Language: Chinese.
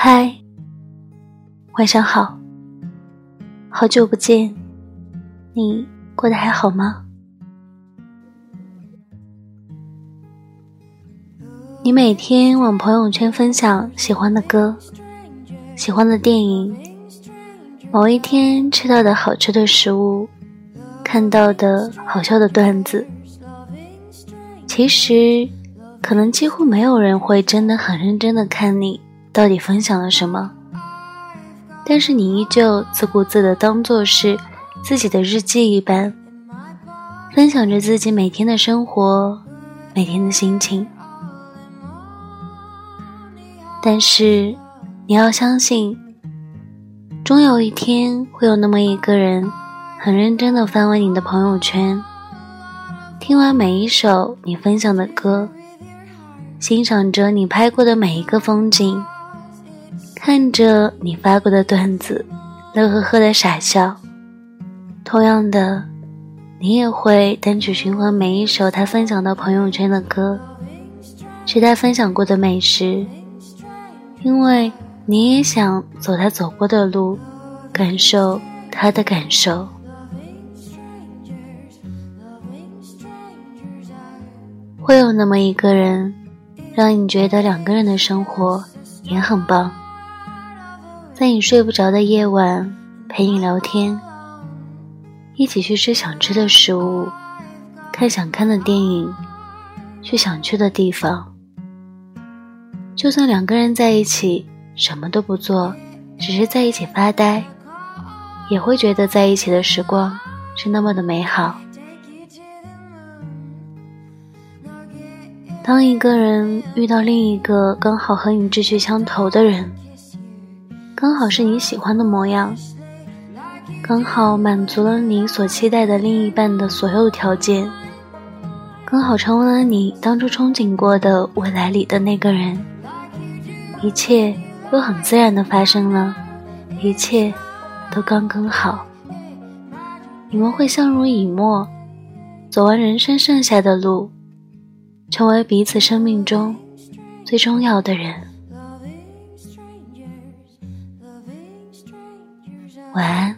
嗨，晚上好，好久不见，你过得还好吗？你每天往朋友圈分享喜欢的歌、喜欢的电影，某一天吃到的好吃的食物，看到的好笑的段子，其实。可能几乎没有人会真的很认真的看你到底分享了什么，但是你依旧自顾自的当做是自己的日记一般，分享着自己每天的生活，每天的心情。但是你要相信，终有一天会有那么一个人，很认真的翻完你的朋友圈，听完每一首你分享的歌。欣赏着你拍过的每一个风景，看着你发过的段子，乐呵呵的傻笑。同样的，你也会单曲循环每一首他分享到朋友圈的歌，吃他分享过的美食，因为你也想走他走过的路，感受他的感受。会有那么一个人。让你觉得两个人的生活也很棒，你睡不着的夜晚陪你聊天，一起去吃想吃的食物，看想看的电影，去想去的地方。就算两个人在一起什么都不做，只是在一起发呆，也会觉得在一起的时光是那么的美好。当一个人遇到另一个刚好和你志趣相投的人，刚好是你喜欢的模样，刚好满足了你所期待的另一半的所有条件，刚好成为了你当初憧憬过的未来里的那个人，一切都很自然的发生了，一切都刚刚好，你们会相濡以沫，走完人生剩下的路。成为彼此生命中最重要的人。晚安。